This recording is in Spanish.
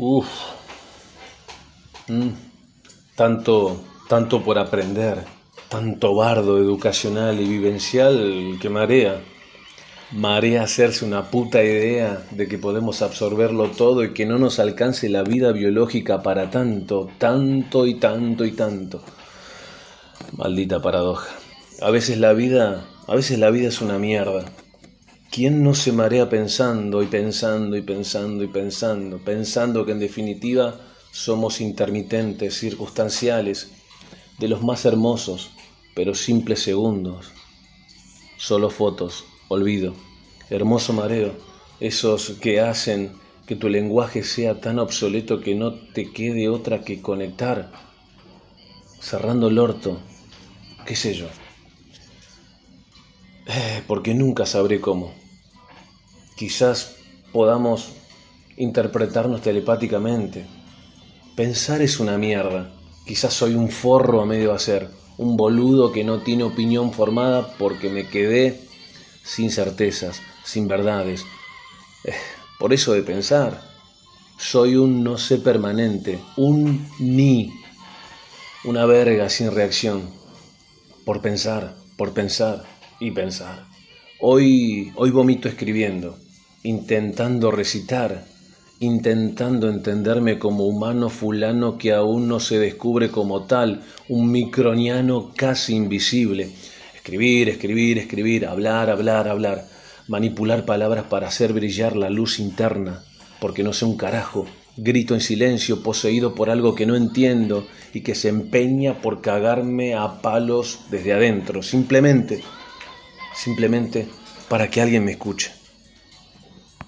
Uf. Mm. Tanto, tanto por aprender, tanto bardo educacional y vivencial que marea. Marea hacerse una puta idea de que podemos absorberlo todo y que no nos alcance la vida biológica para tanto, tanto y tanto y tanto. Maldita paradoja. A veces la vida, a veces la vida es una mierda. ¿Quién no se marea pensando y pensando y pensando y pensando, pensando que en definitiva somos intermitentes, circunstanciales, de los más hermosos, pero simples segundos? Solo fotos, olvido, hermoso mareo, esos que hacen que tu lenguaje sea tan obsoleto que no te quede otra que conectar, cerrando el orto, qué sé yo. Eh, porque nunca sabré cómo. Quizás podamos interpretarnos telepáticamente. Pensar es una mierda. Quizás soy un forro a medio hacer, un boludo que no tiene opinión formada porque me quedé sin certezas, sin verdades. Eh, por eso de pensar, soy un no sé permanente, un ni, una verga sin reacción, por pensar, por pensar y pensar. Hoy, hoy vomito escribiendo, intentando recitar, intentando entenderme como humano fulano que aún no se descubre como tal, un microniano casi invisible. Escribir, escribir, escribir, hablar, hablar, hablar, manipular palabras para hacer brillar la luz interna, porque no sé un carajo, grito en silencio, poseído por algo que no entiendo y que se empeña por cagarme a palos desde adentro, simplemente simplemente para que alguien me escuche.